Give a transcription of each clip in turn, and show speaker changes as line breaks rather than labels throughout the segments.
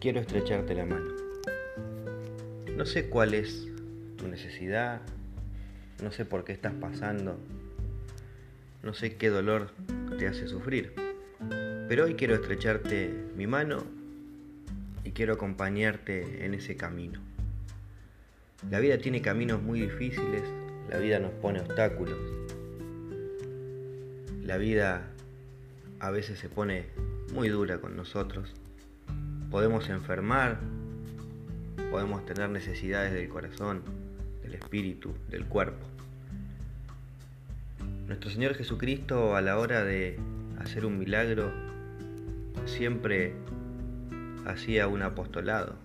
quiero estrecharte la mano. No sé cuál es tu necesidad, no sé por qué estás pasando, no sé qué dolor te hace sufrir, pero hoy quiero estrecharte mi mano y quiero acompañarte en ese camino. La vida tiene caminos muy difíciles, la vida nos pone obstáculos, la vida a veces se pone muy dura con nosotros. Podemos enfermar, podemos tener necesidades del corazón, del espíritu, del cuerpo. Nuestro Señor Jesucristo a la hora de hacer un milagro siempre hacía un apostolado,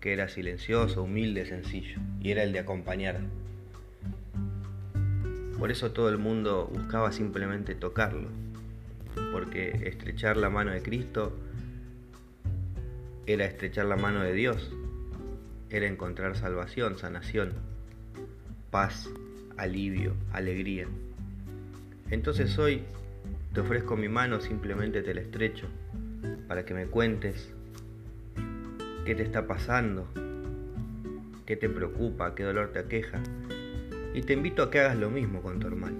que era silencioso, humilde, sencillo, y era el de acompañar. Por eso todo el mundo buscaba simplemente tocarlo, porque estrechar la mano de Cristo era estrechar la mano de Dios, era encontrar salvación, sanación, paz, alivio, alegría. Entonces hoy te ofrezco mi mano, simplemente te la estrecho, para que me cuentes qué te está pasando, qué te preocupa, qué dolor te aqueja. Y te invito a que hagas lo mismo con tu hermano.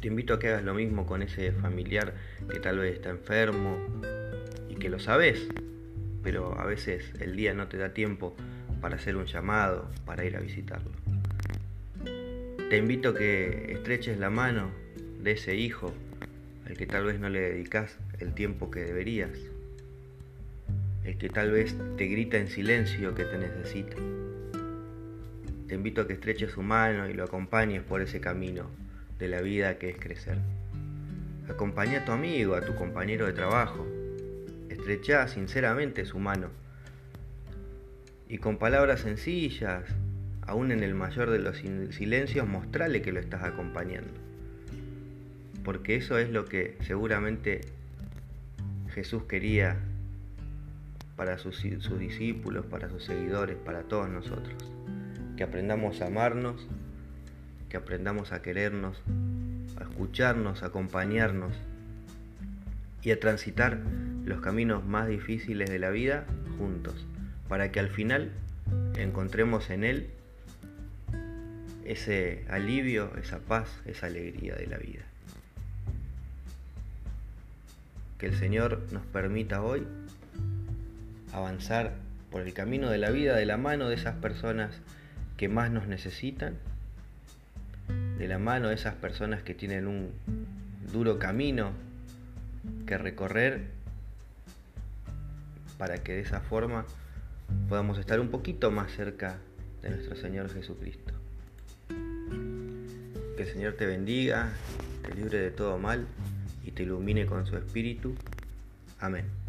Te invito a que hagas lo mismo con ese familiar que tal vez está enfermo que lo sabes, pero a veces el día no te da tiempo para hacer un llamado, para ir a visitarlo. Te invito a que estreches la mano de ese hijo al que tal vez no le dedicas el tiempo que deberías, el que tal vez te grita en silencio que te necesita. Te invito a que estreches su mano y lo acompañes por ese camino de la vida que es crecer. Acompaña a tu amigo, a tu compañero de trabajo, Estrecha sinceramente su mano. Y con palabras sencillas, aún en el mayor de los silencios, mostrale que lo estás acompañando. Porque eso es lo que seguramente Jesús quería para sus discípulos, para sus seguidores, para todos nosotros. Que aprendamos a amarnos, que aprendamos a querernos, a escucharnos, a acompañarnos y a transitar los caminos más difíciles de la vida juntos, para que al final encontremos en Él ese alivio, esa paz, esa alegría de la vida. Que el Señor nos permita hoy avanzar por el camino de la vida de la mano de esas personas que más nos necesitan, de la mano de esas personas que tienen un duro camino que recorrer para que de esa forma podamos estar un poquito más cerca de nuestro Señor Jesucristo. Que el Señor te bendiga, te libre de todo mal y te ilumine con su espíritu. Amén.